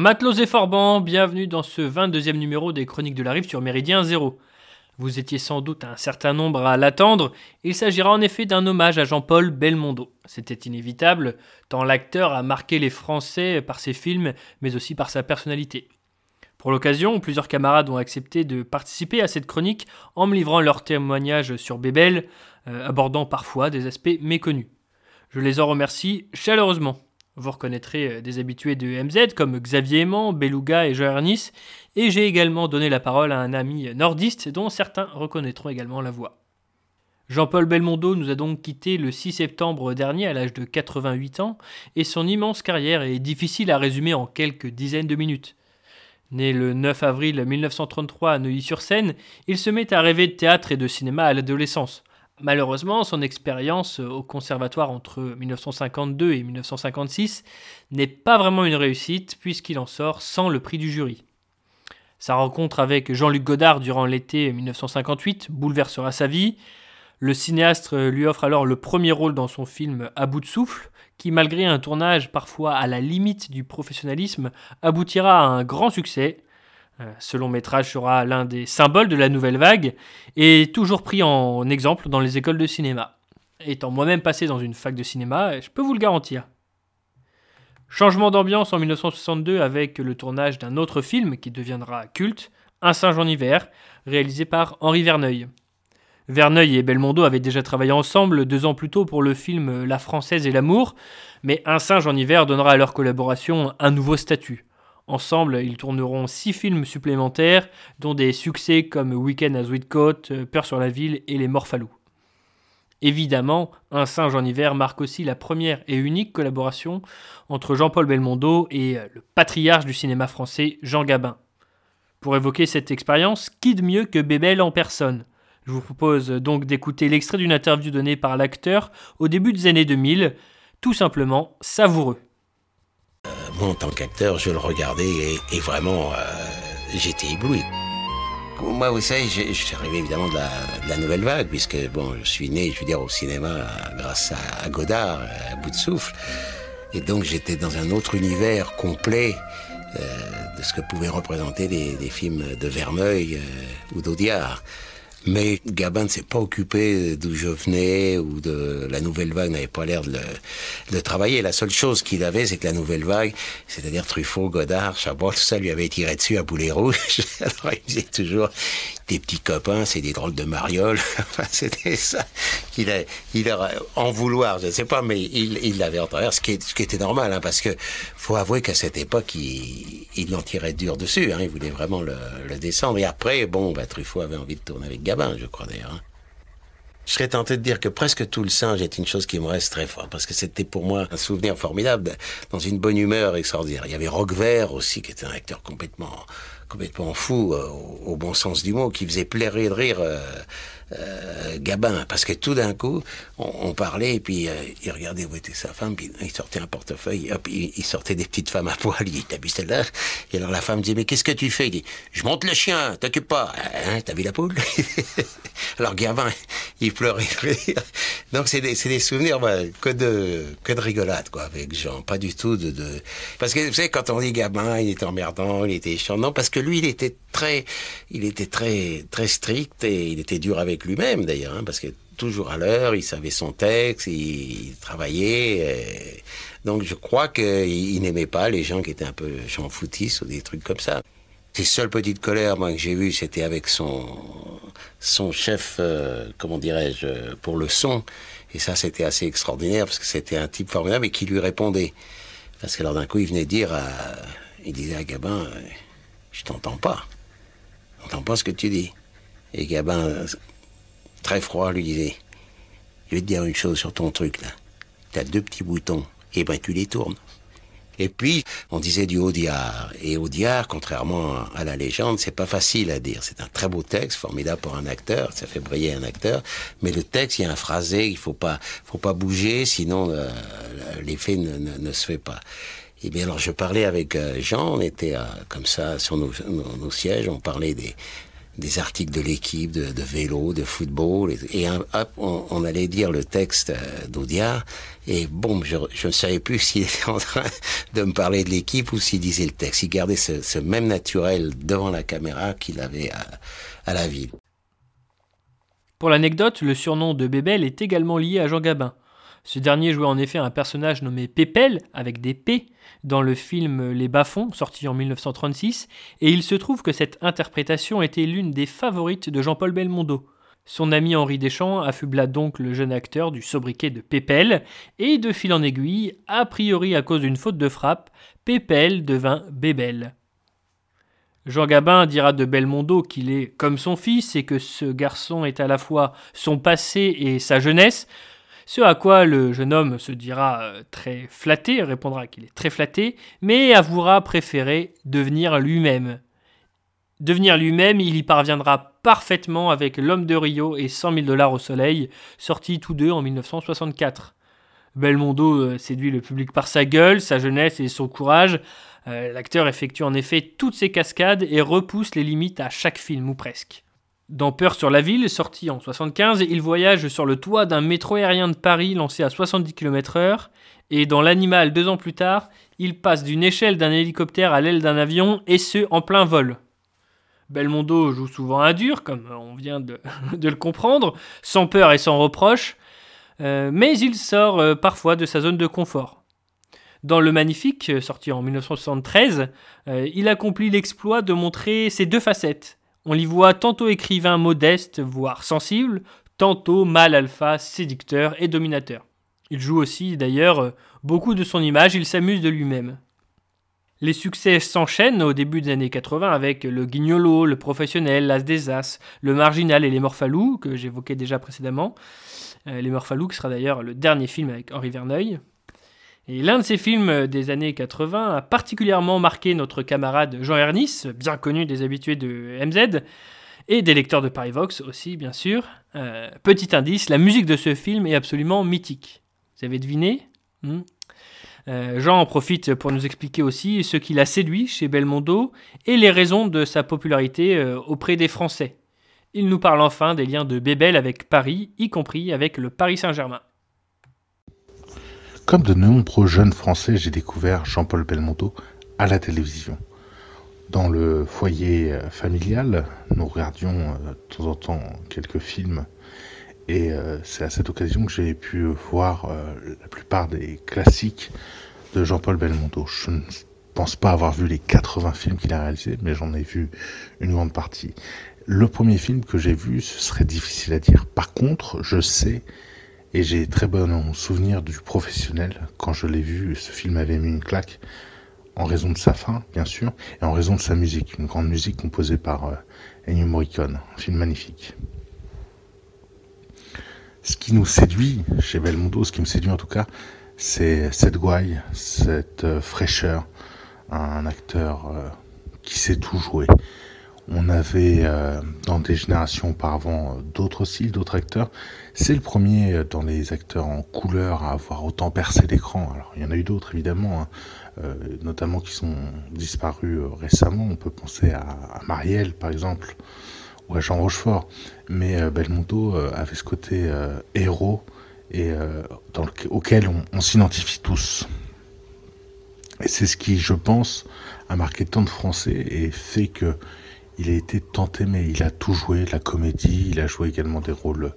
Matelots et Forban, bienvenue dans ce 22e numéro des Chroniques de la Rive sur Méridien Zéro. Vous étiez sans doute un certain nombre à l'attendre, il s'agira en effet d'un hommage à Jean-Paul Belmondo. C'était inévitable, tant l'acteur a marqué les Français par ses films, mais aussi par sa personnalité. Pour l'occasion, plusieurs camarades ont accepté de participer à cette chronique en me livrant leurs témoignages sur Bébel, euh, abordant parfois des aspects méconnus. Je les en remercie chaleureusement. Vous reconnaîtrez euh, des habitués de MZ comme Xavier Aimant, Beluga et Ernest, et j'ai également donné la parole à un ami nordiste dont certains reconnaîtront également la voix. Jean-Paul Belmondo nous a donc quitté le 6 septembre dernier à l'âge de 88 ans, et son immense carrière est difficile à résumer en quelques dizaines de minutes. Né le 9 avril 1933 à Neuilly-sur-Seine, il se met à rêver de théâtre et de cinéma à l'adolescence. Malheureusement, son expérience au conservatoire entre 1952 et 1956 n'est pas vraiment une réussite puisqu'il en sort sans le prix du jury. Sa rencontre avec Jean-Luc Godard durant l'été 1958 bouleversera sa vie. Le cinéaste lui offre alors le premier rôle dans son film À bout de souffle, qui malgré un tournage parfois à la limite du professionnalisme, aboutira à un grand succès euh, ce long métrage sera l'un des symboles de la nouvelle vague et toujours pris en exemple dans les écoles de cinéma. Étant moi-même passé dans une fac de cinéma, je peux vous le garantir. Changement d'ambiance en 1962 avec le tournage d'un autre film qui deviendra culte, Un singe en hiver, réalisé par Henri Verneuil. Verneuil et Belmondo avaient déjà travaillé ensemble deux ans plus tôt pour le film La Française et l'amour, mais Un singe en hiver donnera à leur collaboration un nouveau statut. Ensemble, ils tourneront six films supplémentaires, dont des succès comme Weekend à Sweetcoat, euh, Peur sur la ville et Les Morphalous. Évidemment, Un singe en hiver marque aussi la première et unique collaboration entre Jean-Paul Belmondo et euh, le patriarche du cinéma français, Jean Gabin. Pour évoquer cette expérience, qui de mieux que Bébel en personne? Je vous propose donc d'écouter l'extrait d'une interview donnée par l'acteur au début des années 2000, tout simplement savoureux en tant qu'acteur, je le regardais et, vraiment, euh, j'étais ébloui. Moi, vous savez, je, suis arrivé évidemment de la, nouvelle vague, puisque bon, je suis né, je veux dire, au cinéma grâce à, Godard, à bout de souffle. Et donc, j'étais dans un autre univers complet euh, de ce que pouvaient représenter des, films de Verneuil euh, ou d'Audiard. Mais Gabin ne s'est pas occupé d'où je venais ou de la nouvelle vague n'avait pas l'air de le, travailler. La seule chose qu'il avait, c'est que la nouvelle vague, c'est-à-dire Truffaut, Godard, Chabot, tout ça lui avait tiré dessus à boulet rouge. Alors il disait toujours, des petits copains, c'est des drôles de marioles. enfin, c'était ça qu'il a, il en vouloir, je ne sais pas, mais il, l'avait en travers, ce qui, était normal, hein, parce que faut avouer qu'à cette époque, il, il en tirait dur dessus. Hein, il voulait vraiment le, le, descendre. Et après, bon, bah, Truffaut avait envie de tourner avec Gabin, je crois d'ailleurs. Hein. Je serais tenté de dire que presque tout le singe est une chose qui me reste très fort, parce que c'était pour moi un souvenir formidable, dans une bonne humeur extraordinaire. Il y avait Roquevert aussi, qui était un acteur complètement complètement fou, euh, au, bon sens du mot, qui faisait plaire de rire euh, euh, Gabin, parce que tout d'un coup, on, parlait, et puis il regardait où était sa femme, puis il sortait un portefeuille, hop, il, sortait des petites femmes à poil, il dit, t'as vu celle-là? Et alors la femme disait, mais qu'est-ce que tu fais? Il dit, je monte le chien, t'occupe pas. Hein, t'as vu la poule? Alors Gabin, il pleurait Donc c'est des, des, souvenirs que, de, que de rigolade, quoi, avec Jean, pas du tout de, de... Parce que vous savez, quand on dit Gabin, il était emmerdant, il était chiant, non, parce que lui, il était très, il était très, très strict et il était dur avec lui-même d'ailleurs, hein, parce que toujours à l'heure, il savait son texte, il, travaillait. Donc je crois qu'il n'aimait pas les gens qui étaient un peu j'en foutistes ou des trucs comme ça. Les seules petites colères moi, que j'ai vues, c'était avec son, son chef, euh, comment dirais-je, pour le son. Et ça, c'était assez extraordinaire parce que c'était un type formidable et qui lui répondait. Parce que alors d'un coup, il venait dire il disait à Gabin, je t'entends pas. Je n'entends pas ce que tu dis. Et Gabin, très froid, lui disait Je vais te dire une chose sur ton truc là. Tu as deux petits boutons, et ben tu les tournes. Et puis, on disait du Audiard. Et Audiard, contrairement à la légende, c'est pas facile à dire. C'est un très beau texte, formidable pour un acteur, ça fait briller un acteur. Mais le texte, il y a un phrasé, il faut pas, faut pas bouger, sinon euh, l'effet ne se fait pas. Et eh bien alors je parlais avec euh, Jean, on était euh, comme ça sur nos, sièges, on parlait des, des articles de l'équipe, de, vélo, de football, et, hop, on, allait dire le texte euh, d'Audiard, et bon, je, ne savais plus s'il était en train de me parler de l'équipe ou s'il disait le texte. Il gardait ce, même naturel devant la caméra qu'il avait à, à la ville. Pour l'anecdote, le surnom de Bébel est également lié à Jean Gabin. Ce dernier jouait en effet un personnage nommé Pépel, avec des P, dans le film Les Bas-fonds, sorti en 1936, et il se trouve que cette interprétation était l'une des favorites de Jean-Paul Belmondo. Son ami Henri Deschamps affubla donc le jeune acteur du sobriquet de Pépel, et de fil en aiguille, a priori à cause d'une faute de frappe, Pépel devint Bébel. Jean Gabin dira de Belmondo qu'il est comme son fils et que ce garçon est à la fois son passé et sa jeunesse, ce à quoi le jeune homme se dira euh, très flatté, répondra qu'il est très flatté, mais avouera préférer devenir lui-même. Devenir lui-même, il y parviendra parfaitement avec L'homme de Rio et 100 000 dollars au soleil, sortis tous deux en 1964. Belmondo euh, séduit le public par sa gueule, sa jeunesse et son courage. Euh, l'acteur effectue en effet toutes ses cascades et repousse les limites à chaque film ou presque. Dans Peur sur la ville, sorti en 75, il voyage sur le toit d'un métro aérien de Paris lancé à 70 km/h, et dans L'Animal, deux ans plus tard, il passe d'une échelle d'un hélicoptère à l'aile d'un avion, et ce, en plein vol. Belmondo joue souvent à dur, comme on vient de, le comprendre, sans peur et sans reproche, euh, mais il sort euh, parfois de sa zone de confort. Dans Le Magnifique, sorti en 1973, euh, il accomplit l'exploit de montrer ses deux facettes, on l'y voit tantôt écrivain modeste, voire sensible, tantôt mâle alpha, séducteur et dominateur. Il joue aussi d'ailleurs beaucoup de son image, il s'amuse de lui-même. Les succès s'enchaînent au début des années 80 avec le Guignolo, le Professionnel, l'As des As, le Marginal et les Morphalous, que j'évoquais déjà précédemment. Euh, les Morphalous, qui sera d'ailleurs le dernier film avec Henri Verneuil. Et l'un de ces films des années 80 a particulièrement marqué notre camarade Jean Ernest, bien connu des habitués de MZ, et des lecteurs de Paris Vox aussi, bien sûr. Euh, petit indice, la musique de ce film est absolument mythique. Vous avez deviné hmm? Euh, Jean en profite pour nous expliquer aussi ce qui l'a séduit chez Belmondo et les raisons de sa popularité euh, auprès des Français. Il nous parle enfin des liens de Bébel avec Paris, y compris avec le Paris Saint-Germain. Comme de nombreux jeunes Français, j'ai découvert Jean-Paul Belmondo à la télévision. Dans le foyer euh, familial, nous regardions euh, de temps en temps quelques films et euh, c'est à cette occasion que j'ai pu voir la plupart des classiques de Jean-Paul Belmondo. Je ne pense pas avoir vu les 80 films qu'il a réalisés, mais j'en ai vu une grande partie. Le premier film que j'ai vu, ce serait difficile à dire. Par contre, je sais et j'ai très bon souvenir du professionnel. Quand je l'ai vu, ce film avait mis une claque en raison de sa fin, bien sûr, et en raison de sa musique, une grande musique composée par euh, Ennio Morricone, un film magnifique. Ce qui nous séduit chez Belmondo, ce qui me séduit en tout cas, c'est cette gouaille, cette euh, fraîcheur, un acteur euh, qui sait tout jouer, on avait euh, dans des générations auparavant euh, d'autres styles, d'autres acteurs. C'est le premier euh, dans les acteurs en couleur à avoir autant percé l'écran. Alors il y en a eu d'autres évidemment, hein, notamment qui sont disparus récemment. On peut penser à, Marielle par exemple ou à Jean Rochefort. Mais Belmondo avait ce côté héros et auquel on s'identifie tous. Et c'est ce qui, je pense, a marqué tant de Français et fait que il a été tant aimé, il a tout joué, la comédie, il a joué également des rôles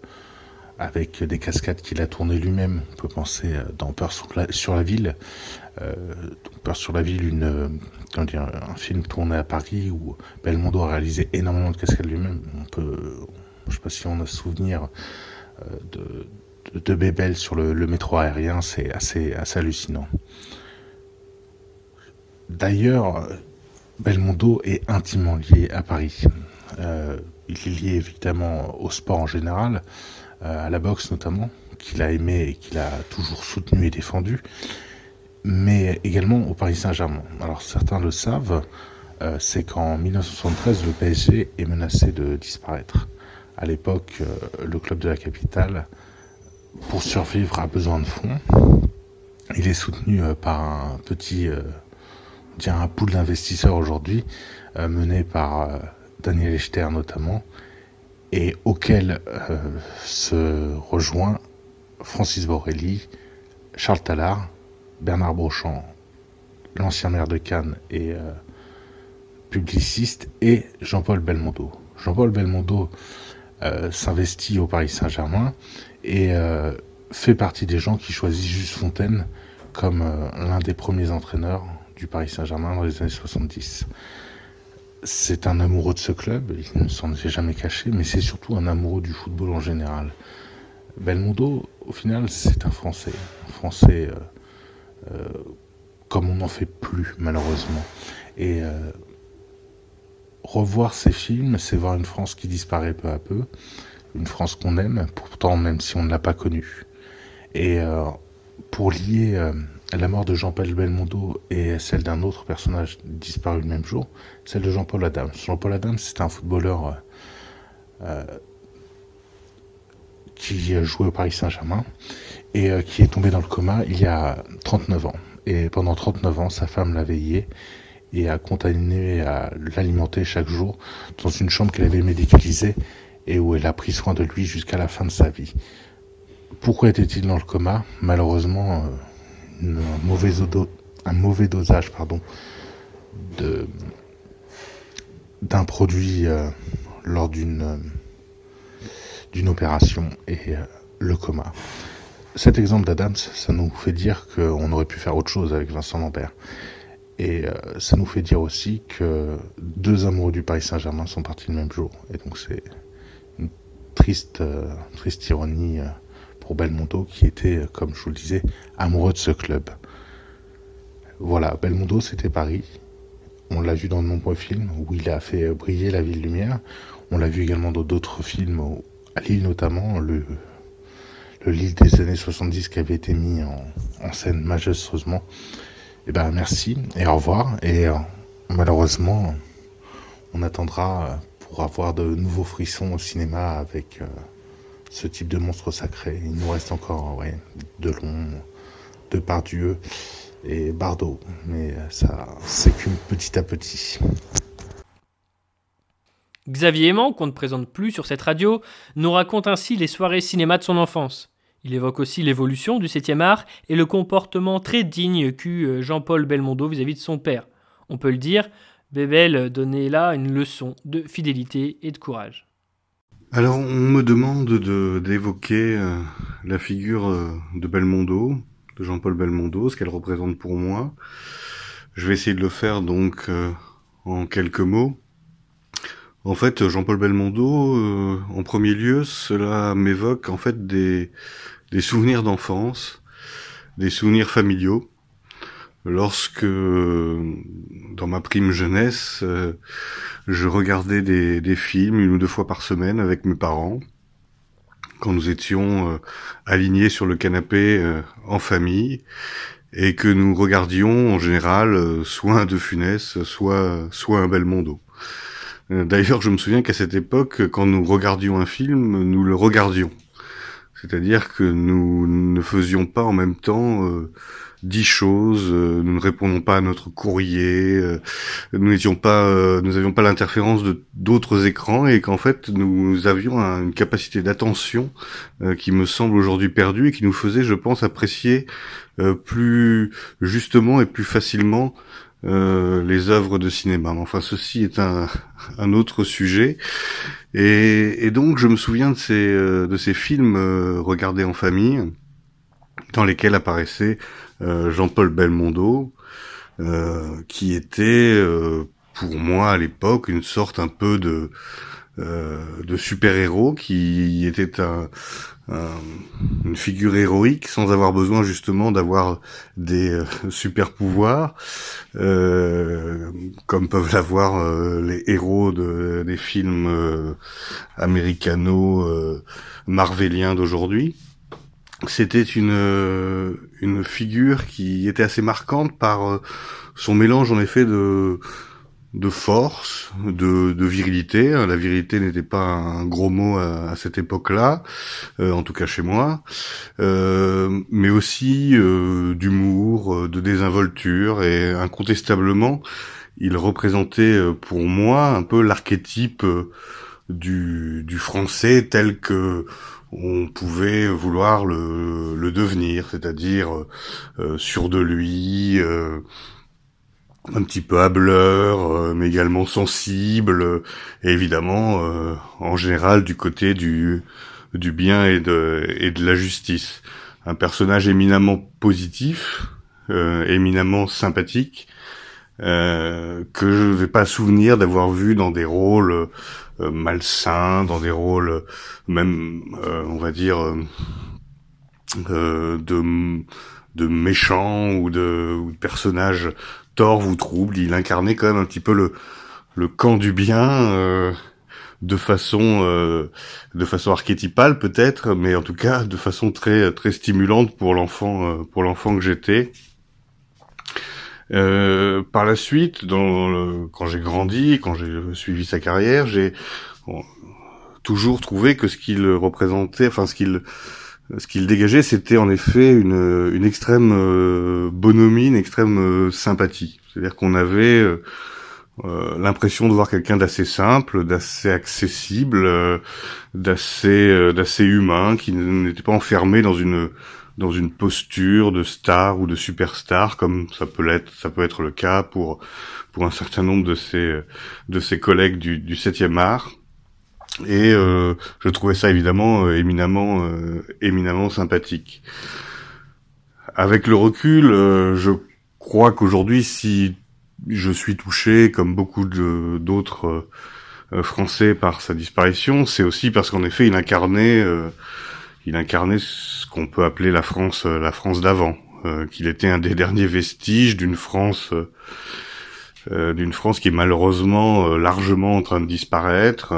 avec des cascades qu'il a tournées lui-même. On peut penser euh, dans Peur sur la, ville, euh, Peur sur la ville, dire, un film tourné à Paris où Belmondo a réalisé énormément de cascades lui-même. On peut, je ne sais pas si on a souvenir euh, de, de, Bébel sur le, le métro aérien, c'est assez, assez hallucinant. D'ailleurs, Belmondo est intimement lié à Paris. Euh, il est lié évidemment au sport en général, euh, à la boxe notamment, qu'il a aimé et qu'il a toujours soutenu et défendu, mais également au Paris Saint-Germain. Alors certains le savent, euh, c'est qu'en 1973, le PSG est menacé de disparaître. À l'époque, le club de la capitale, pour survivre, a besoin de fonds. Il est soutenu par un petit un pool d'investisseurs aujourd'hui euh, mené par euh, Daniel Echter notamment, et auquel se rejoint Francis Borelli, Charles Tallard, Bernard Brochamp, l'ancien maire de Cannes et publiciste, et Jean-Paul Belmondo. Jean-Paul Belmondo s'investit au Paris Saint-Germain et fait partie des gens qui choisissent Juste Fontaine comme euh, l'un des premiers entraîneurs du Paris Saint-Germain dans les années 70. C'est un amoureux de ce club, il ne s'en est jamais caché, mais c'est surtout un amoureux du football en général. Belmondo, au final, c'est un Français. Un Français euh, euh, comme on n'en fait plus, malheureusement. Et revoir ces films, c'est voir une France qui disparaît peu à peu. Une France qu'on aime, pourtant, même si on ne l'a pas connue. Et euh, pour lier euh, la mort de Jean-Paul Belmondo et celle d'un autre personnage disparu le même jour, celle de Jean-Paul Adams. Jean-Paul Adams, c'est un footballeur euh, qui jouait au Paris Saint-Germain et qui est tombé dans le coma il y a 39 ans. Et pendant 39 ans, sa femme l'a veillé et a continué à l'alimenter chaque jour dans une chambre qu'elle avait médicalisée et où elle a pris soin de lui jusqu'à la fin de sa vie. Pourquoi était-il dans le coma? Malheureusement, euh, un, mauvais un mauvais dosage pardon, de, d'un produit euh, lors d'une, euh, d'une opération et le coma. Cet exemple d'Adams, ça nous fait dire qu'on aurait pu faire autre chose avec Vincent Lambert. Et ça nous fait dire aussi que deux amoureux du Paris Saint-Germain sont partis le même jour. Et donc c'est une triste, triste ironie pour Belmondo qui était, comme je vous le disais, amoureux de ce club. Voilà, Belmondo c'était Paris. On l'a vu dans de nombreux films où il a fait briller la ville lumière. On l'a vu également dans d'autres films, à Lille notamment, le, le Lille des années 70 qui avait été mis en, scène majestueusement. Et eh ben merci et au revoir. Et euh, malheureusement, on attendra pour avoir de nouveaux frissons au cinéma avec euh, ce type de monstre sacré. Il nous reste encore ouais, Delon, Dieu et Bardot. Mais ça s'écume petit à petit. Xavier Aimant, qu'on ne présente plus sur cette radio, nous raconte ainsi les soirées cinéma de son enfance. Il évoque aussi l'évolution du 7e art et le comportement très digne qu'eut euh, Jean-Paul Belmondo vis-à-vis de son père. On peut le dire, Bébel donnait là une leçon de fidélité et de courage. Alors, on me demande de d'évoquer euh, la figure euh, de Belmondo, de Jean-Paul Belmondo, ce qu'elle représente pour moi. Je vais essayer de le faire donc euh, en quelques mots. En fait, Jean-Paul Belmondo, en premier lieu, cela m'évoque en fait des, des souvenirs d'enfance, des souvenirs familiaux lorsque, dans ma prime jeunesse, euh, je regardais des, films une ou deux fois par semaine avec mes parents, quand nous étions euh, alignés sur le canapé euh, en famille, et que nous regardions en général soit un De Funès, soit, soit un Belmondo. D'ailleurs, je me souviens qu'à cette époque, quand nous regardions un film, nous le regardions. C'est-à-dire que nous ne faisions pas en même temps dix choses, euh, nous ne répondons pas à notre courrier, euh, nous n'étions pas, euh, nous avions pas l'interférence de d'autres écrans et qu'en fait nous avions une capacité d'attention qui me semble aujourd'hui perdue et qui nous faisait, je pense, apprécier plus justement et plus facilement les œuvres de cinéma. Enfin, ceci est un, un autre sujet. Et, et, donc, je me souviens de ces, de ces films regardés en famille, dans lesquels apparaissaient euh, Jean-Paul Belmondo, euh, qui était euh, pour moi à l'époque une sorte un peu de de super-héros qui était un, une figure héroïque sans avoir besoin justement d'avoir des super pouvoirs comme peuvent l'avoir les héros de, des films américano marveliens d'aujourd'hui c'était une euh, une figure qui était assez marquante par euh, son mélange en effet de de force, de, virilité. La virilité n'était pas un gros mot à, cette époque-là, euh, en tout cas chez moi, mais aussi d'humour, de désinvolture et incontestablement, il représentait pour moi un peu l'archétype du français tel que on pouvait vouloir le, le devenir, c'est-à-dire euh, sûr de lui, euh, un petit peu hableur, euh, mais également sensible, et évidemment, en général, du côté du, du bien et de, et de la justice. Un personnage éminemment positif, éminemment sympathique, que je ne vais pas souvenir d'avoir vu dans des rôles euh, malsains, dans des rôles même, euh, on va dire, euh, de de méchants ou de, ou de personnages torts ou troubles. Il incarnait quand même un petit peu le le camp du bien de façon de façon archétypale peut-être, mais en tout cas de façon très très stimulante pour l'enfant pour l'enfant que j'étais. Euh, par la suite, dans quand j'ai grandi, quand j'ai suivi sa carrière, j'ai toujours trouvé que ce qu'il représentait, enfin ce qu'il ce qu'il dégageait, c'était en effet une, une extrême euh, bonhomie, une extrême euh, sympathie. C'est-à-dire qu'on avait euh, l'impression de voir quelqu'un d'assez simple, d'assez accessible, d'assez d'assez humain, qui n'était pas enfermé dans une dans une posture de star ou de superstar, comme ça peut l'être, ça peut être le cas pour pour un certain nombre de ses de ses collègues du, du 7e art. Et euh, je trouvais ça évidemment euh, éminemment euh, éminemment sympathique. Avec le recul, je crois qu'aujourd'hui, si je suis touché, comme beaucoup d'autres Français, par sa disparition, c'est aussi parce qu'en effet, il incarnait il incarnait ce qu'on peut appeler la France, euh, la France d'avant, euh, qu'il était un des derniers vestiges d'une France, euh, d'une France qui est malheureusement largement en train de disparaître,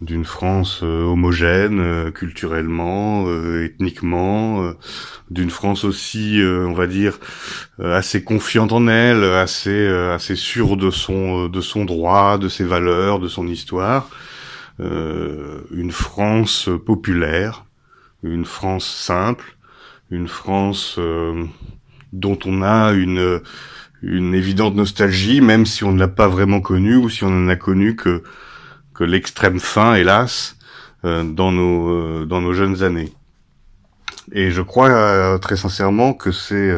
d'une France homogène culturellement, ethniquement, d'une France aussi, on va dire, assez confiante en elle, assez assez sûre de son de son droit, de ses valeurs, de son histoire. une France populaire, une France simple, une France euh, dont on a une une évidente nostalgie, même si on ne l'a pas vraiment connue ou si on en a connu que que l'extrême fin, hélas, euh, dans nos euh, dans nos jeunes années. Et je crois très sincèrement que c'est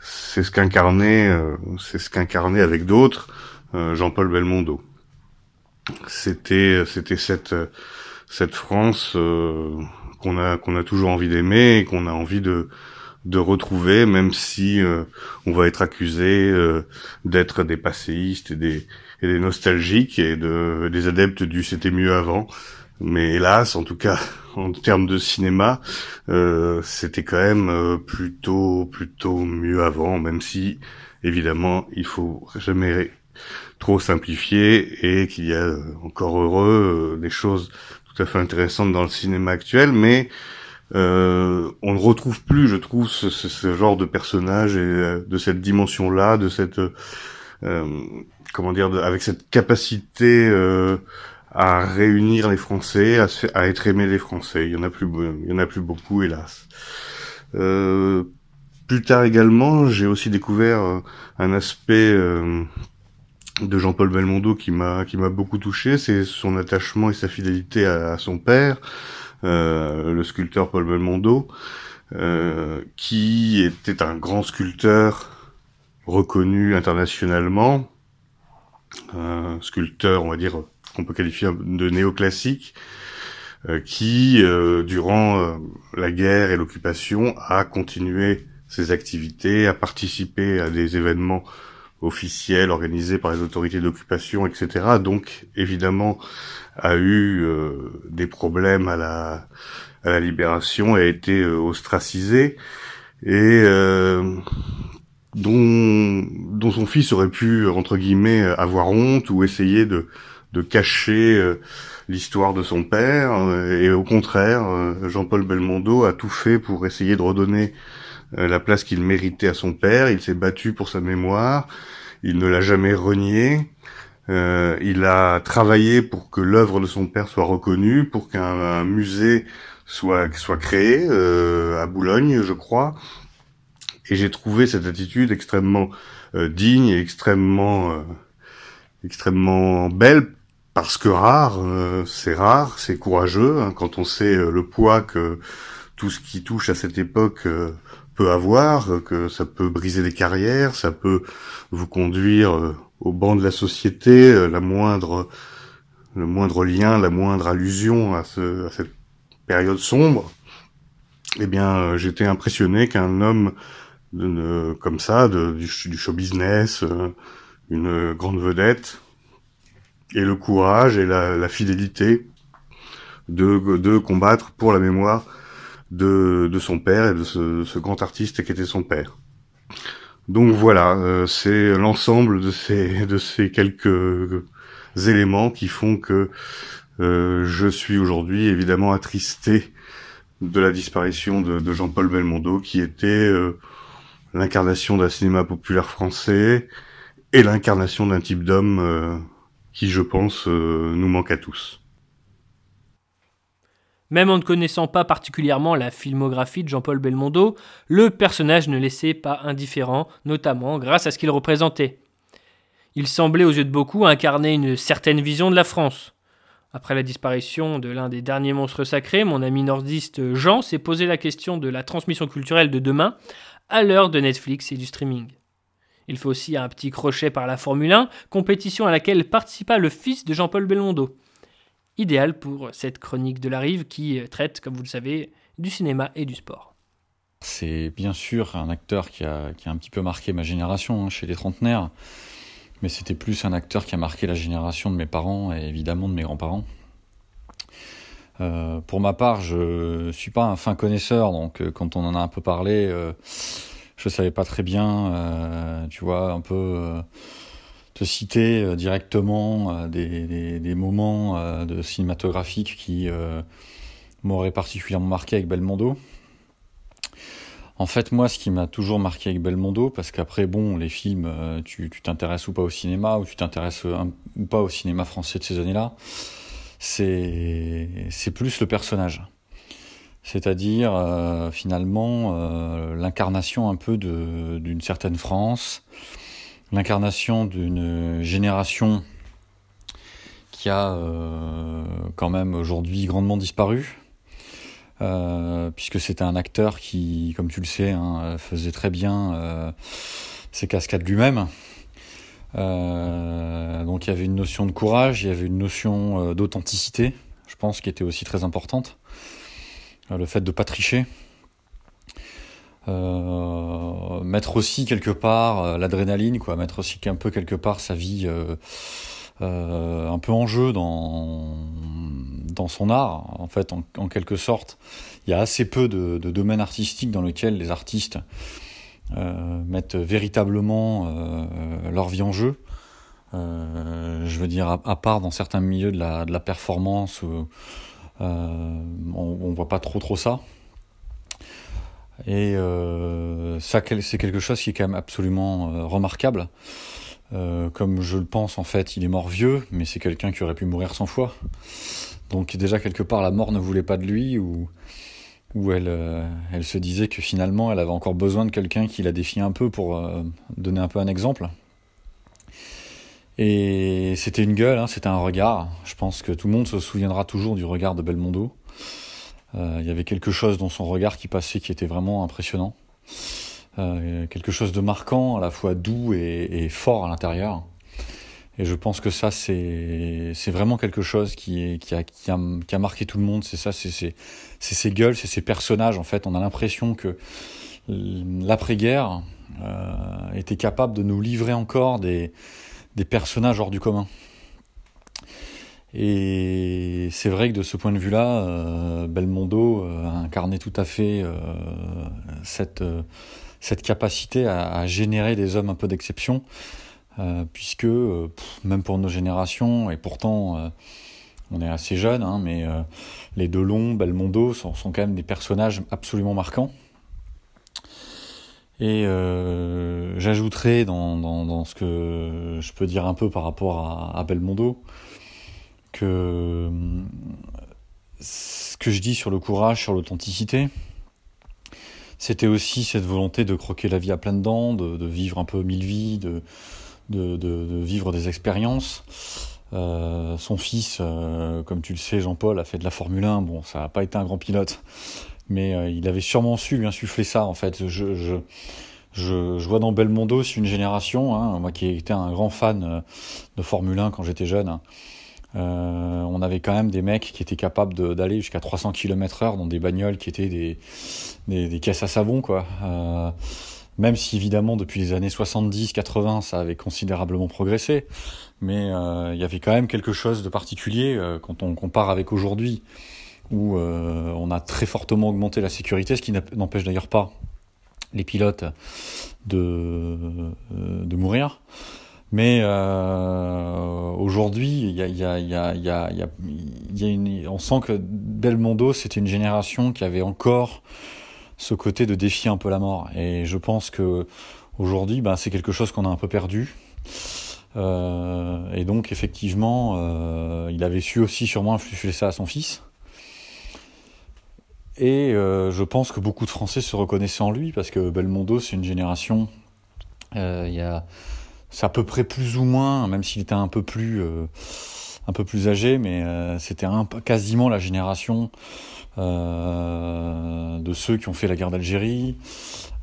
c'est ce qu'incarnait c'est ce qu'incarnait avec d'autres Jean-Paul Belmondo. C'était c'était cette cette France qu'on a qu'on a toujours envie d'aimer et qu'on a envie de de retrouver, même si euh, on va être accusé euh, d'être des passéistes et des, et des nostalgiques et de, des adeptes du c'était mieux avant. Mais hélas, en tout cas, en termes de cinéma, euh, c'était quand même plutôt plutôt mieux avant, même si évidemment il faut jamais trop simplifier et qu'il y a encore heureux des choses tout à fait intéressante dans le cinéma actuel, mais euh, on ne retrouve plus, je trouve, ce, ce, genre de personnage et euh, de cette dimension-là, de cette euh, comment dire, avec cette capacité euh, à réunir les Français, à, être aimé les Français. Il y en a plus, il y en a plus beaucoup, hélas. Euh, plus tard également, j'ai aussi découvert un aspect de Jean-Paul Belmondo qui m'a qui m'a beaucoup touché, c'est son attachement et sa fidélité à, son père, euh, le sculpteur Paul Belmondo, euh, qui était un grand sculpteur reconnu internationalement, sculpteur, on va dire, qu'on peut qualifier de néoclassique, euh, qui, durant la guerre et l'occupation, a continué ses activités, a participé à des événements officielle organisée par les autorités d'occupation, etc. Donc évidemment a eu euh, des problèmes à la à la libération et a été euh, ostracisé et euh, dont dont son fils aurait pu entre guillemets avoir honte ou essayer de de cacher l'histoire de son père et au contraire Jean-Paul Belmondo a tout fait pour essayer de redonner euh, la place qu'il méritait à son père. Il s'est battu pour sa mémoire. Il ne l'a jamais renié. Euh, il a travaillé pour que l'œuvre de son père soit reconnue, pour qu'un musée soit soit créé euh, à Boulogne, je crois, Et j'ai trouvé cette attitude extrêmement digne et extrêmement extrêmement belle parce que rare, c'est rare, c'est courageux hein, quand on sait le poids que tout ce qui touche à cette époque avoir, que ça peut briser des carrières, ça peut vous conduire au banc de la société, la moindre le moindre lien, la moindre allusion à, ce, à cette période sombre, eh bien, euh, j'étais impressionné qu'un homme comme ça, du, show business, euh, une grande vedette, ait le courage et la, la fidélité de, de combattre pour la mémoire de, son père et de ce, grand artiste qui était son père. Donc voilà, euh, c'est l'ensemble de ces, quelques éléments qui font que euh, je suis aujourd'hui évidemment attristé de la disparition de, Jean-Paul Belmondo, qui était euh, l'incarnation d'un cinéma populaire français et l'incarnation d'un type d'homme qui, je pense, nous manque à tous. Même en ne connaissant pas particulièrement la filmographie de Jean-Paul Belmondo, le personnage ne laissait pas indifférent, notamment grâce à ce qu'il représentait. Il semblait aux yeux de beaucoup incarner une certaine vision de la France. Après la disparition de l'un des derniers monstres sacrés, mon ami nordiste Jean s'est posé la question de la transmission culturelle de demain à l'heure de Netflix et du streaming. Il fait aussi un petit crochet par la Formule 1, compétition à laquelle participa le fils de Jean-Paul Belmondo. Idéal pour cette chronique de la rive qui traite, comme vous le savez, du cinéma et du sport. C'est bien sûr un acteur qui a, un petit peu marqué ma génération hein, chez les trentenaires mais c'était plus un acteur qui a marqué la génération de mes parents et évidemment de mes grands-parents. Euh, pour ma part, je suis pas un fin connaisseur, donc euh, quand on en a un peu parlé, euh, je savais pas très bien, euh, tu vois, un peu euh, te citer directement des, des, moments de cinématographiques qui m'auraient particulièrement marqué avec Belmondo. En fait, moi, ce qui m'a toujours marqué avec Belmondo, parce qu'après, bon, les films, euh, tu t'intéresses ou pas au cinéma, ou tu t'intéresses euh, ou pas au cinéma français de ces années-là, c'est plus le personnage. C'est-à-dire, euh, finalement, l'incarnation un peu d'une certaine France, l'incarnation d'une génération qui a quand même aujourd'hui grandement disparu, euh, puisque c'était un acteur qui, comme tu le sais, hein, faisait très bien euh, ses cascades lui-même. Euh, donc il y avait une notion de courage, il y avait une notion d'authenticité, je pense, qui était aussi très importante. le fait de pas tricher. Mettre aussi quelque part l'adrénaline, quoi, mettre aussi un peu quelque part sa vie un peu en jeu dans, dans son art, en fait, en, quelque sorte. Il y a assez peu de, domaines artistiques dans lesquels les artistes euh, mettent véritablement euh, leur vie en jeu. Euh, je veux dire, à, part dans certains milieux de la, performance, on, on voit pas trop trop ça. Et ça, c'est quelque chose qui est quand même absolument remarquable. comme je le pense, en fait, il est mort vieux, mais c'est quelqu'un qui aurait pu mourir cent fois. Donc déjà quelque part la mort ne voulait pas de lui ou elle, euh, se disait que finalement elle avait encore besoin de quelqu'un qui la défie un peu pour euh, donner un peu un exemple. Et c'était une gueule, hein, c'était un regard. Je pense que tout le monde se souviendra toujours du regard de Belmondo. Euh, il y avait quelque chose dans son regard qui passait qui était vraiment impressionnant. quelque chose de marquant, à la fois doux et, fort à l'intérieur. Et je pense que ça, c'est vraiment quelque chose qui, a, marqué tout le monde. C'est ça, c'est ces gueules, c'est ces personnages. En fait, on a l'impression que l'après-guerre euh, était capable de nous livrer encore des personnages hors du commun. Et c'est vrai que de ce point de vue-là, euh, Belmondo euh, a incarné tout à fait euh, cette, cette capacité à, générer des hommes un peu d'exception puisque même pour nos générations, et pourtant on est assez jeunes, hein, mais les Delon, Belmondo sont, sont, quand même des personnages absolument marquants. Et j'ajouterai dans, dans, dans, ce que je peux dire un peu par rapport à, à, Belmondo que ce que je dis sur le courage, sur l'authenticité, c'était aussi cette volonté de croquer la vie à pleines dents, de, vivre un peu mille vies, de, vivre des expériences. Euh, son fils, euh, comme tu le sais, Jean-Paul, a fait de la Formule 1. Bon, ça n'a pas été un grand pilote, mais euh, il avait sûrement su lui insuffler ça. En fait, je vois dans Belmondo, c'est une génération, hein, moi qui étais un grand fan de Formule 1 quand j'étais jeune. Hein, euh, on avait quand même des mecs qui étaient capables d'aller jusqu'à 300 km/h dans des bagnoles qui étaient des, des, caisses à savon, quoi. Euh, même si évidemment depuis les années 70-80 ça avait considérablement progressé, mais euh, il y avait quand même quelque chose de particulier quand on compare avec aujourd'hui, où on a très fortement augmenté la sécurité, ce qui n'empêche d'ailleurs pas les pilotes de, de mourir. Mais aujourd'hui, on sent que Belmondo, c'était une génération qui avait encore ce côté de défier un peu la mort. Et je pense que aujourd'hui, ben, c'est quelque chose qu'on a un peu perdu. Euh, et donc, effectivement, euh, il avait su aussi sûrement influer ça à son fils. Et euh, je pense que beaucoup de Français se reconnaissaient en lui, parce que Belmondo, c'est une génération. Il y a c'est à peu près plus ou moins, même s'il était un peu plus, euh, un peu plus âgé, mais euh, c'était quasiment la génération euh, de ceux qui ont fait la guerre d'Algérie.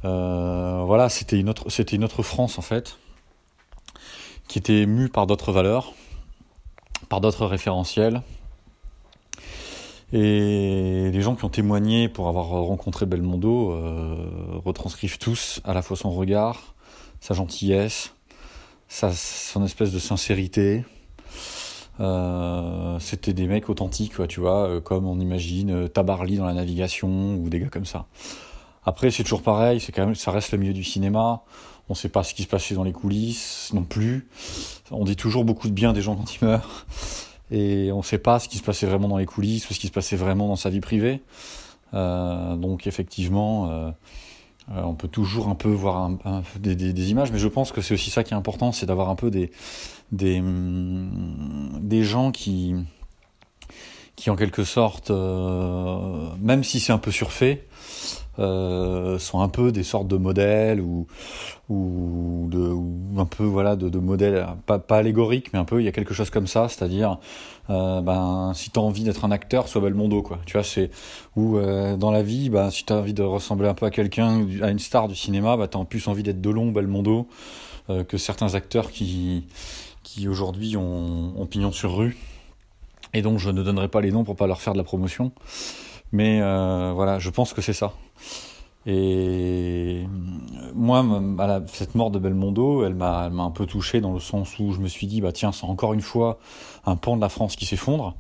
voilà, c'était une autre, c'était une autre France en fait, qui était mue par d'autres valeurs, par d'autres référentiels. Et les gens qui ont témoigné pour avoir rencontré Belmondo retranscrivent tous à la fois son regard, sa gentillesse, sa, son espèce de sincérité. Euh, c'était des mecs authentiques, tu vois, euh, comme on imagine euh, Tabarly dans la navigation ou des gars comme ça. Après, c'est toujours pareil, c'est quand même, ça reste le milieu du cinéma. On sait pas ce qui se passait dans les coulisses non plus. On dit toujours beaucoup de bien des gens quand ils meurent. Et on sait pas ce qui se passait vraiment dans les coulisses ou ce qui se passait vraiment dans sa vie privée. Euh, donc effectivement, euh, euh, on peut toujours un peu voir des, images, mais je pense que c'est aussi ça qui est important, c'est d'avoir un peu des, des, hum, des gens qui, qui en quelque sorte, euh, même si c'est un peu surfait, euh, sont un peu des sortes de modèles ou, un peu voilà de, modèles pas, allégoriques mais un peu il y a quelque chose comme ça c'est-à-dire euh, ben si tu as envie d'être un acteur sois Belmondo quoi. Tu vois c'est ou euh, dans la vie ben si tu as envie de ressembler un peu à quelqu'un à une star du cinéma ben tu as en plus envie d'être Delon Belmondo euh, que certains acteurs qui qui aujourd'hui ont, ont pignon sur rue. Et donc je ne donnerai pas les noms pour pas leur faire de la promotion mais euh, voilà, je pense que c'est ça. Et moi, la, cette mort de Belmondo, elle m'a un peu touché dans le sens où je me suis dit, bah tiens, c'est encore une fois un pan de la France qui s'effondre.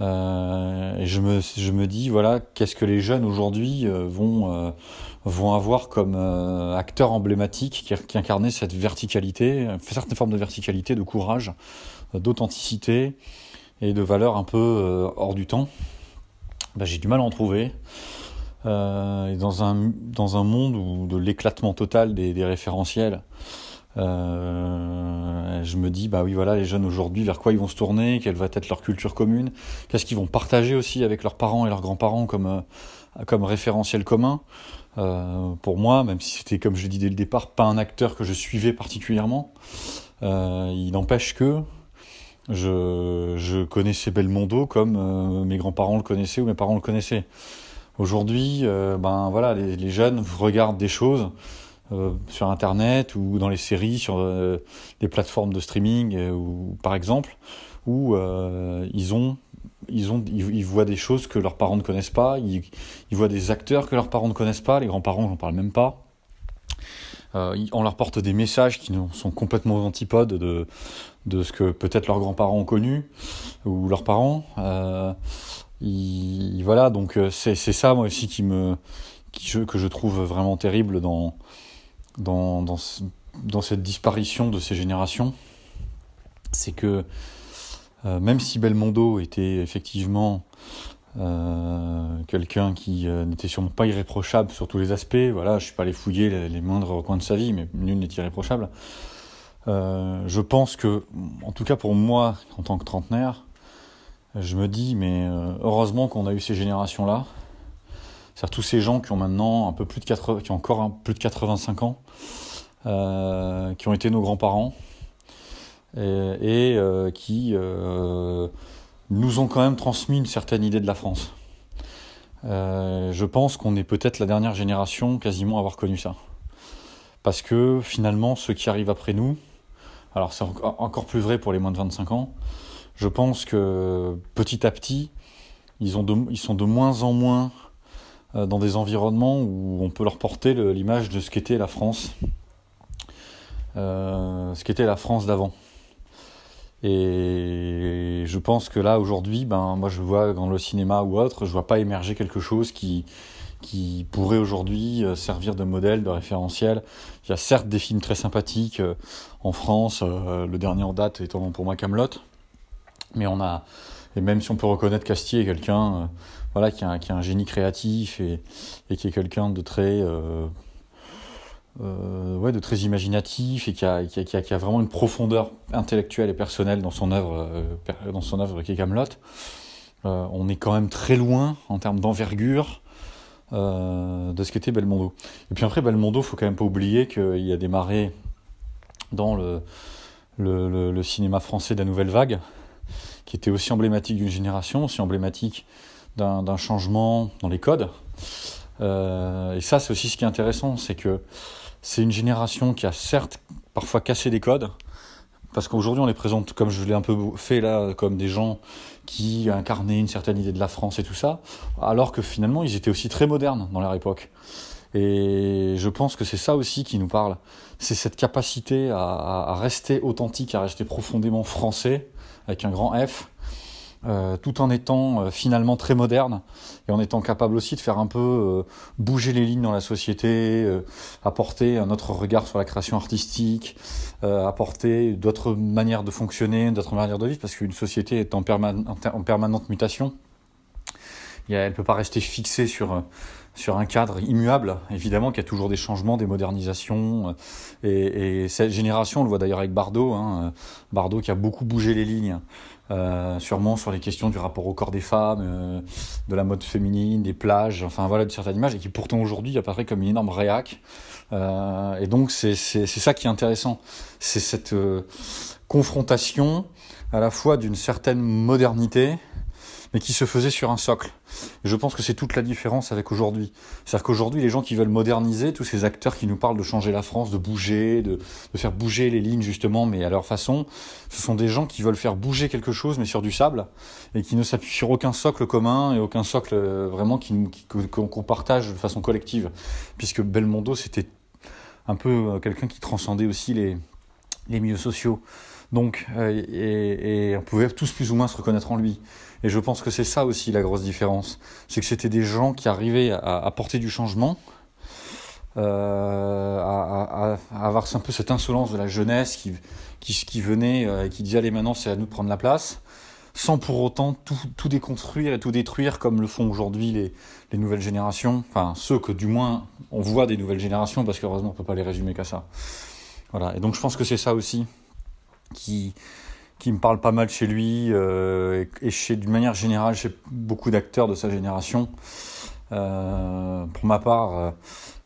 Euh, et je me, je me dis, voilà, qu'est-ce que les jeunes aujourd'hui euh, vont, euh, vont avoir comme euh, acteur emblématique qui, qui cette verticalité, certaines formes de verticalité, de courage, d'authenticité et de valeur un peu euh, hors du temps bah, j'ai du mal à en trouver. Euh, dans un, dans un monde où de l'éclatement total des, référentiels, euh, je me dis, bah oui, voilà, les jeunes aujourd'hui, vers quoi ils vont se tourner, quelle va être leur culture commune, qu'est-ce qu'ils vont partager aussi avec leurs parents et leurs grands-parents comme, euh, comme référentiel commun. Pour moi, même si c'était, comme je l'ai dit dès le départ, pas un acteur que je suivais particulièrement, il n'empêche que je, connaissais Belmondo comme euh, mes grands-parents le connaissaient ou mes parents le connaissaient. Aujourd'hui, euh, ben voilà, les, jeunes regardent des choses euh, sur Internet ou dans les séries, sur des plateformes de streaming, ou par exemple, où ils ont ils, ont, ils, voient des choses que leurs parents ne connaissent pas, ils, ils voient des acteurs que leurs parents ne connaissent pas, les grands-parents, j'en parle même pas. Euh, on leur porte des messages qui sont complètement antipodes de, de ce que peut-être leurs grands-parents ont connu ou leurs parents. Euh, voilà, donc euh, c'est ça moi aussi qui me, que je trouve vraiment terrible dans, dans, dans, cette disparition de ces générations. C'est que même si Belmondo était effectivement euh, quelqu'un qui euh, n'était sûrement pas irréprochable sur tous les aspects. Voilà, je suis pas allé fouiller les, moindres recoins de sa vie, mais nul n'est irréprochable. Euh, je pense que, en tout cas pour moi, en tant que trentenaire, je me dis, mais heureusement qu'on a eu ces générations-là. C'est-à-dire tous ces gens qui ont maintenant un peu plus de 80, qui ont encore plus de 85 ans, qui ont été nos grands-parents et, qui nous ont quand même transmis une certaine idée de la France. je pense qu'on est peut-être la dernière génération quasiment à avoir connu ça. Parce que finalement, ceux qui arrivent après nous, alors c'est encore plus vrai pour les moins de 25 ans, je pense que petit à petit, ils sont de moins en moins euh, dans des environnements où on peut leur porter l'image de ce qu'était la France, euh, ce qu'était la France d'avant. Et je pense que là aujourd'hui, ben moi je vois dans le cinéma ou autre, je vois pas émerger quelque chose qui qui pourrait aujourd'hui euh, servir de modèle, de référentiel. Il y a certes des films très sympathiques euh, en France, euh, le dernier en date étant pour moi Camelot, mais on a, et même si on peut reconnaître qu'Astier est quelqu'un voilà, qui a un génie créatif et, et qui est quelqu'un de très... ouais, de très imaginatif et qui a, qui, a, qui a, vraiment une profondeur intellectuelle et personnelle dans son œuvre, dans son œuvre qui est Camelot. on est quand même très loin en termes d'envergure euh, de ce qu'était Belmondo. Et puis après, Belmondo, faut quand même pas oublier qu'il a démarré dans le, le, cinéma français de la nouvelle vague, qui était aussi emblématique d'une génération, aussi emblématique d'un changement dans les codes. Euh, et ça, c'est aussi ce qui est intéressant, c'est que c'est une génération qui a certes parfois cassé des codes, parce qu'aujourd'hui on les présente, comme je l'ai un peu fait là, comme des gens qui incarnaient une certaine idée de la France et tout ça, alors que finalement ils étaient aussi très modernes dans leur époque. Et je pense que c'est ça aussi qui nous parle. C'est cette capacité à, rester authentique, à rester profondément français, avec un grand F, euh, tout en étant euh, finalement très moderne et en étant capable aussi de faire un peu euh, bouger les lignes dans la société, apporter un autre regard sur la création artistique, apporter d'autres manières de fonctionner, d'autres manières de vivre, parce qu'une société est en, en permanente mutation. Elle ne peut pas rester fixée sur sur un cadre immuable, évidemment qu'il y a toujours des changements, des modernisations. Et, et cette génération, on le voit d'ailleurs avec Bardot, hein, Bardot qui a beaucoup bougé les lignes euh, sûrement sur les questions du rapport au corps des femmes, euh, de la mode féminine, des plages, enfin voilà, de certaines images, et qui pourtant aujourd'hui apparaît comme une énorme réac. Euh, et donc c'est ça qui est intéressant, c'est cette confrontation à la fois d'une certaine modernité, mais qui se faisait sur un socle. je pense que c'est toute la différence avec aujourd'hui. C'est-à-dire qu'aujourd'hui, les gens qui veulent moderniser, tous ces acteurs qui nous parlent de changer la France, de bouger, de, faire bouger les lignes justement, mais à leur façon, ce sont des gens qui veulent faire bouger quelque chose, mais sur du sable, et qui ne s'appuient sur aucun socle commun et aucun socle euh, vraiment qu'on partage de façon collective. Puisque Belmondo, c'était un peu euh, quelqu'un qui transcendait aussi les, milieux sociaux. Donc, euh, et, on pouvait tous plus ou moins se reconnaître en lui. Et je pense que c'est ça aussi la grosse différence. C'est que c'était des gens qui arrivaient à, apporter du changement, euh, à, avoir un peu cette insolence de la jeunesse qui, venait euh, et qui disait allez maintenant c'est à nous de prendre la place, sans pour autant tout, déconstruire et tout détruire comme le font aujourd'hui les, les, nouvelles générations, enfin ceux que du moins on voit des nouvelles générations parce qu'heureusement on peut pas les résumer qu'à ça. Voilà. Et donc je pense que c'est ça aussi qui qui me parle pas mal chez lui euh, et chez d'une manière générale chez beaucoup d'acteurs de sa génération. Euh, pour ma part, euh,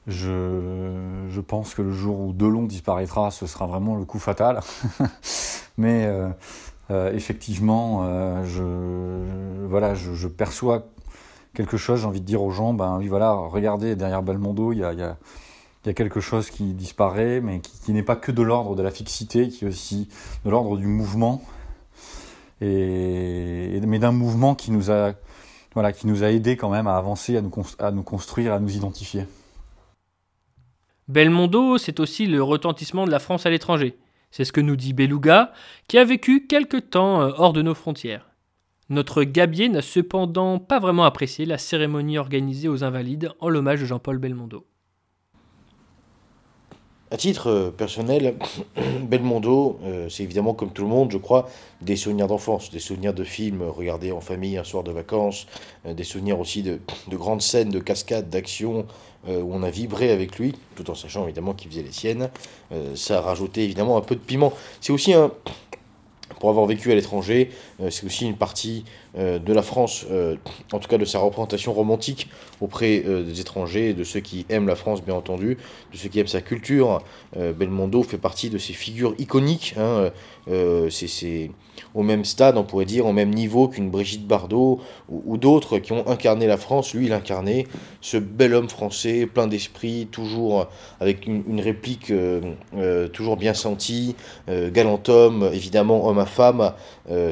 je, je, pense que le jour où Delon disparaîtra, ce sera vraiment le coup fatal. Mais euh, euh, effectivement, je, voilà, je, je, perçois quelque chose. J'ai envie de dire aux gens, ben oui, voilà, regardez derrière Belmondo, il y a, y a il y a quelque chose qui disparaît, mais qui, n'est pas que de l'ordre de la fixité, qui est aussi de l'ordre du mouvement, et, mais d'un mouvement qui nous a, voilà, qui nous a aidé quand même à avancer, à nous, à nous construire, à nous identifier. Belmondo, c'est aussi le retentissement de la France à l'étranger. C'est ce que nous dit Beluga, qui a vécu quelque temps euh, hors de nos frontières. Notre gabier n'a cependant pas vraiment apprécié la cérémonie organisée aux Invalides en l'hommage de Jean-Paul Belmondo. À titre euh, personnel, Belmondo, euh, c'est évidemment comme tout le monde, je crois, des souvenirs d'enfance, des souvenirs de films regardés en famille un soir de vacances, euh, des souvenirs aussi de, grandes scènes de cascades, d'action, où on a vibré avec lui, tout en sachant évidemment qu'il faisait les siennes. ça a rajouté évidemment un peu de piment. C'est aussi un, pour avoir vécu à l'étranger, c'est aussi une partie de la France, euh, en tout cas de sa représentation romantique auprès des étrangers, de ceux qui aiment la France bien entendu, de ceux qui aiment sa culture. Belmondo fait partie de ces figures iconiques. Hein, c'est au même stade, on pourrait dire, au même niveau qu'une Brigitte Bardot ou, d'autres qui ont incarné la France. Lui, il incarnait ce bel homme français, plein d'esprit, toujours avec une, réplique toujours bien sentie, galant homme, évidemment homme à femme.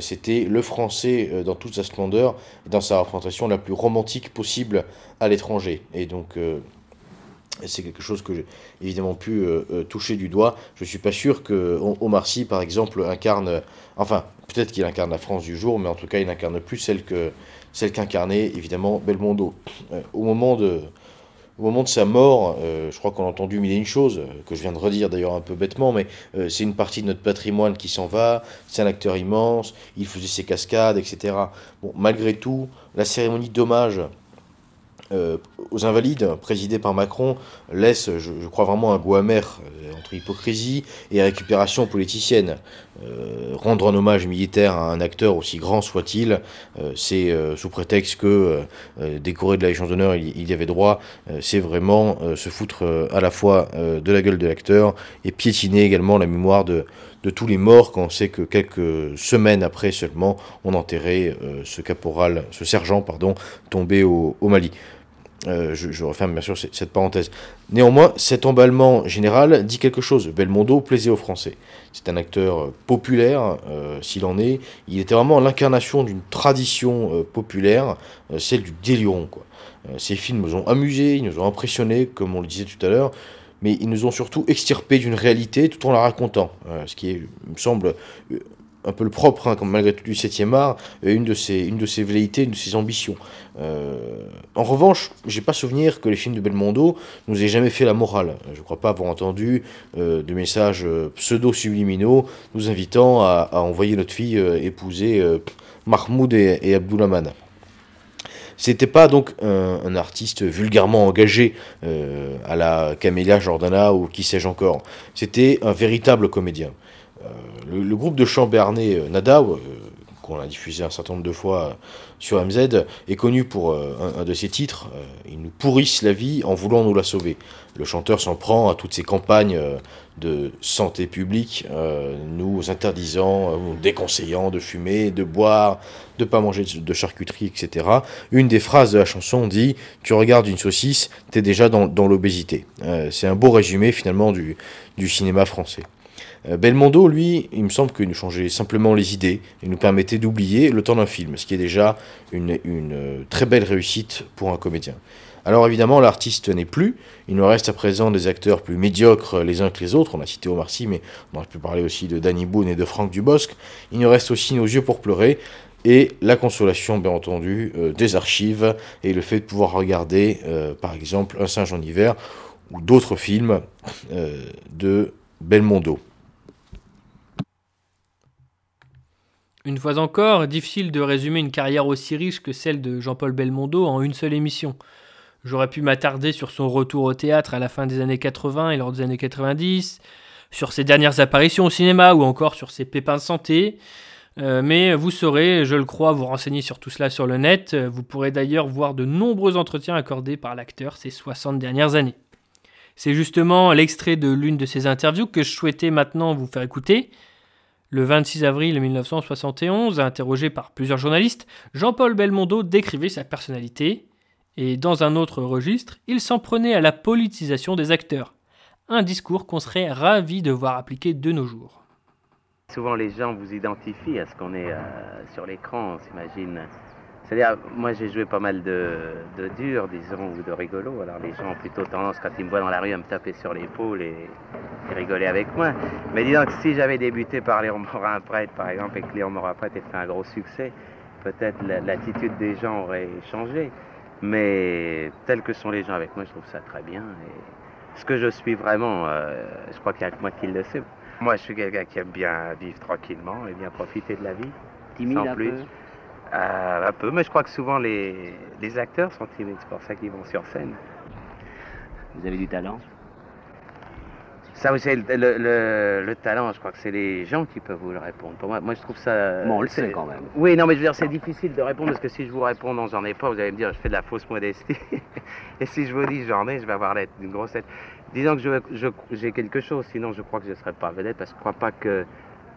C'était le français dans sa splendeur, dans sa représentation la plus romantique possible à l'étranger. Et donc, euh, c'est quelque chose que j'ai évidemment pu euh, euh, toucher du doigt. Je ne suis pas sûr que Omar Sy, par exemple, incarne, enfin, peut-être qu'il incarne la France du jour, mais en tout cas, il n'incarne plus celle que celle qu'incarnait évidemment Belmondo. au moment de au moment de sa mort, euh, je crois qu'on a entendu mille et une choses, euh, que je viens de redire d'ailleurs un peu bêtement, mais euh, c'est une partie de notre patrimoine qui s'en va, c'est un acteur immense, il faisait ses cascades, etc. Bon, malgré tout, la cérémonie d'hommage euh, aux Invalides, présidé par Macron, laisse, je, crois, vraiment un goût amer euh, entre hypocrisie et récupération politicienne. Euh, rendre un hommage militaire à un acteur aussi grand soit-il, c'est sous prétexte que décoré de la Légion d'honneur, il, y avait droit, c'est vraiment se foutre à la fois de la gueule de l'acteur et piétiner également la mémoire de, de tous les morts quand on sait que quelques semaines après seulement on enterrait ce caporal, ce sergent pardon, tombé au Mali. Euh, je, referme bien sûr cette parenthèse. Néanmoins, cet emballement général dit quelque chose. Belmondo plaisait aux Français. C'est un acteur euh, populaire, euh, s'il en est. Il était vraiment l'incarnation d'une tradition populaire, celle du déliron. Ces films nous ont amusés, ils nous ont impressionnés, comme on le disait tout à l'heure, mais ils nous ont surtout extirpés d'une réalité tout en la racontant. ce qui me semble un peu le propre, hein, comme malgré tout du 7e art, une de ses, une de ses velléités, une de ses ambitions. Euh, en revanche, j'ai pas souvenir que les films de Belmondo nous aient jamais fait la morale. Je crois pas avoir entendu euh, de messages euh, pseudo-subliminaux nous invitant à, envoyer notre fille épouser Mahmoud et, et Abdoulaman. C'était pas donc un, artiste vulgairement engagé à la Camélia Jordana ou qui sais-je encore. C'était un véritable comédien. Le, groupe de chant béarnais Nada, qu'on a diffusé un certain nombre de fois sur MZ, est connu pour euh, un, de ses titres, euh, Ils nous pourrissent la vie en voulant nous la sauver. Le chanteur s'en prend à toutes ces campagnes euh, de santé publique, nous interdisant, nous déconseillant de fumer, de boire, de pas manger de charcuterie, etc. Une des phrases de la chanson dit Tu regardes une saucisse, t'es déjà dans, l'obésité. C'est un beau résumé finalement du cinéma français. Euh, Belmondo, lui, il me semble qu'il nous changeait simplement les idées et nous permettait d'oublier le temps d'un film, ce qui est déjà une, euh, très belle réussite pour un comédien. Alors évidemment, l'artiste n'est plus, il nous reste à présent des acteurs plus médiocres les uns que les autres, on a cité Omar Sy, mais on aurait pu parler aussi de Danny Boone et de Franck Dubosc, il nous reste aussi Nos yeux pour pleurer, et la consolation, bien entendu, euh, des archives, et le fait de pouvoir regarder, par exemple, Un singe en hiver, ou d'autres films de Belmondo. Une fois encore, difficile de résumer une carrière aussi riche que celle de Jean-Paul Belmondo en une seule émission. J'aurais pu m'attarder sur son retour au théâtre à la fin des années 80 et lors des années 90, sur ses dernières apparitions au cinéma ou encore sur ses pépins de santé. Euh, mais vous saurez, je le crois, vous renseigner sur tout cela sur le net. Vous pourrez d'ailleurs voir de nombreux entretiens accordés par l'acteur ces 60 dernières années. C'est justement l'extrait de l'une de ces interviews que je souhaitais maintenant vous faire écouter. Le 26 avril 1971, interrogé par plusieurs journalistes, Jean-Paul Belmondo décrivait sa personnalité, et dans un autre registre, il s'en prenait à la politisation des acteurs, un discours qu'on serait ravi de voir appliqué de nos jours. Souvent les gens vous identifient à ce qu'on est euh, sur l'écran, on s'imagine c'est-à-dire, moi j'ai joué pas mal de, de dur, disons, ou de rigolo. Alors les gens ont plutôt tendance, quand ils me voient dans la rue, à me taper sur l'épaule et, rigoler avec moi. Mais disons que si j'avais débuté par Léon Morin Prêtre, par exemple, et que Léon Morin Prêtre ait fait un gros succès, peut-être l'attitude des gens aurait changé. Mais tel que sont les gens avec moi, je trouve ça très bien. Et ce que je suis vraiment, euh, je crois qu'il n'y a que moi qui le sais. Moi, je suis quelqu'un qui aime bien vivre tranquillement et bien profiter de la vie. Timide sans un plus. peu euh, un peu, mais je crois que souvent les, les acteurs sont timides, c'est pour ça qu'ils vont sur scène. Vous avez du talent Ça, c'est le, le, le, talent, je crois que c'est les gens qui peuvent vous le répondre. Pour moi, moi je trouve ça. Bon, on le sait quand même. Oui, non, mais je veux dire, c'est difficile de répondre parce que si je vous réponds non, j'en ai pas, vous allez me dire, je fais de la fausse modestie. Et si je vous dis j'en ai, je vais avoir une grosse tête. Disons que j'ai quelque chose, sinon je crois que je ne serais pas vedette parce que je ne crois pas que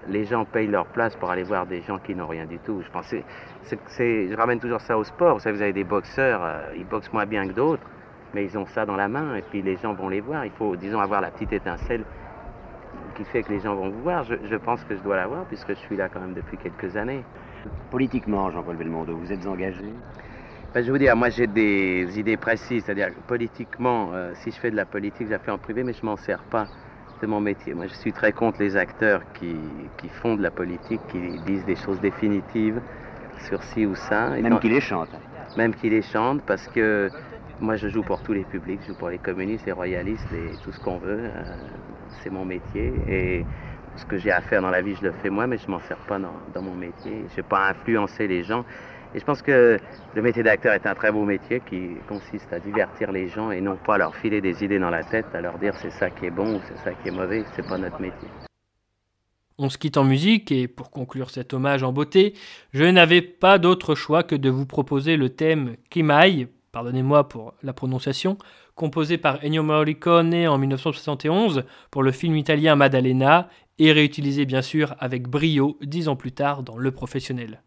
les gens payent leur place pour aller voir des gens qui n'ont rien du tout. Je c'est, je ramène toujours ça au sport. Vous savez, vous avez des boxeurs, euh, ils boxent moins bien que d'autres, mais ils ont ça dans la main et puis les gens vont les voir. Il faut, disons, avoir la petite étincelle qui fait que les gens vont vous voir. Je, pense que je dois l'avoir puisque je suis là quand même depuis quelques années. Politiquement, Jean-Paul Belmondo, vous êtes engagé? Ben, Je vous dire, moi j'ai des idées précises. C'est-à-dire, politiquement, euh, si je fais de la politique, je la fais en privé, mais je m'en sers pas mon métier. Moi, je suis très contre les acteurs qui, qui, font de la politique, qui disent des choses définitives sur ci ou ça. Même qui les chantent. Même qui les chantent, parce que moi, je joue pour tous les publics. Je joue pour les communistes, les royalistes, tout ce qu'on veut. Euh, c'est mon métier. Et ce que j'ai à faire dans la vie, je le fais moi, mais je m'en sers pas dans, dans mon métier. Je ne vais pas influencer les gens. Et je pense que le métier d'acteur est un très beau métier qui consiste à divertir les gens et non pas leur filer des idées dans la tête, à leur dire c'est ça qui est bon ou c'est ça qui est mauvais, c'est pas notre métier. On se quitte en musique et pour conclure cet hommage en beauté, je n'avais pas d'autre choix que de vous proposer le thème Kimai, pardonnez-moi pour la prononciation, composé par Ennio Morricone en 1971 pour le film italien Maddalena et réutilisé bien sûr avec brio dix ans plus tard dans Le Professionnel.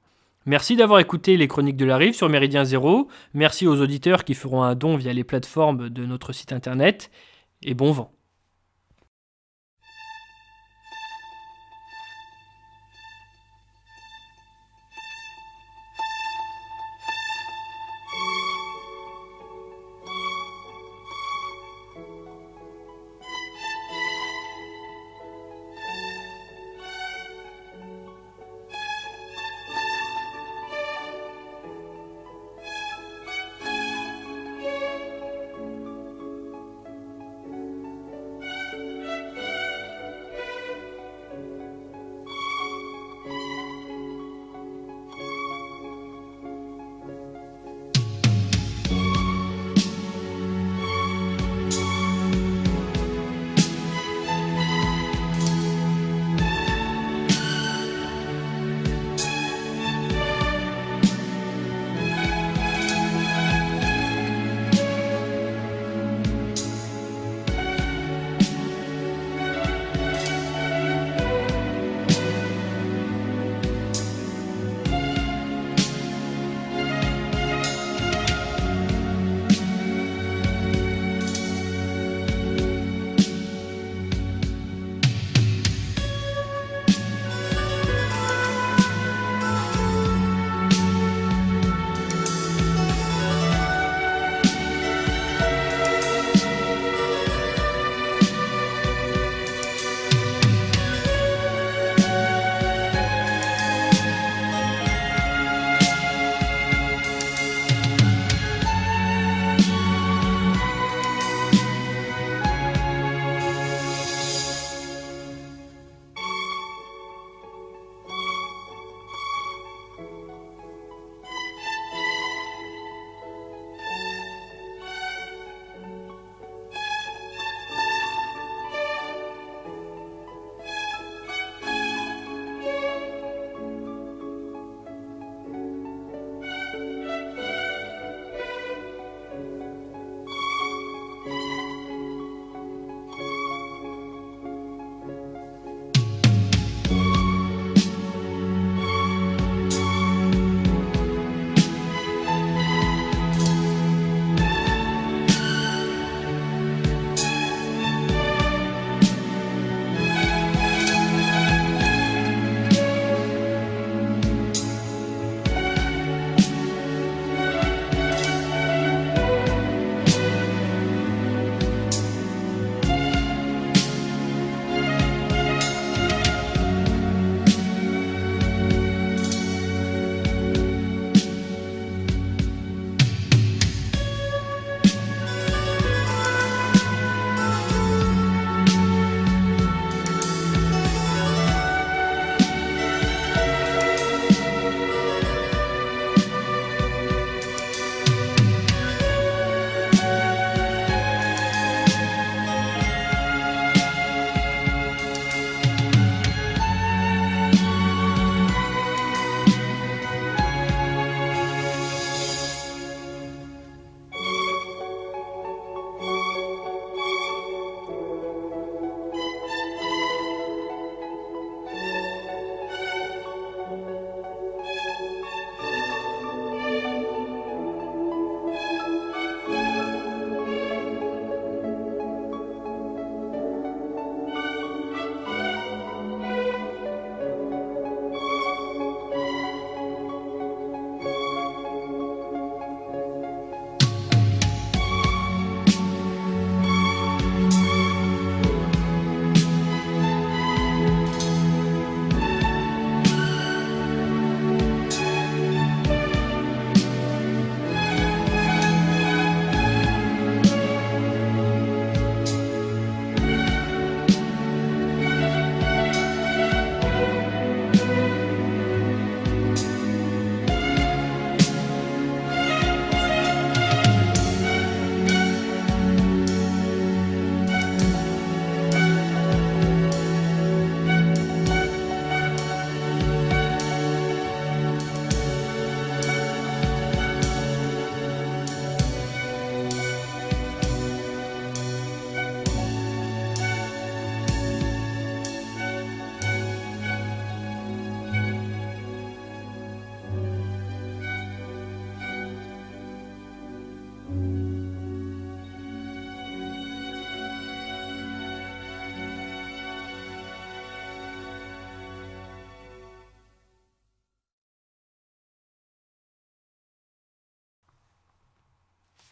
Merci d'avoir écouté les chroniques de la rive sur Méridien Zéro. Merci aux auditeurs qui feront un don via les plateformes de notre site internet. Et bon vent.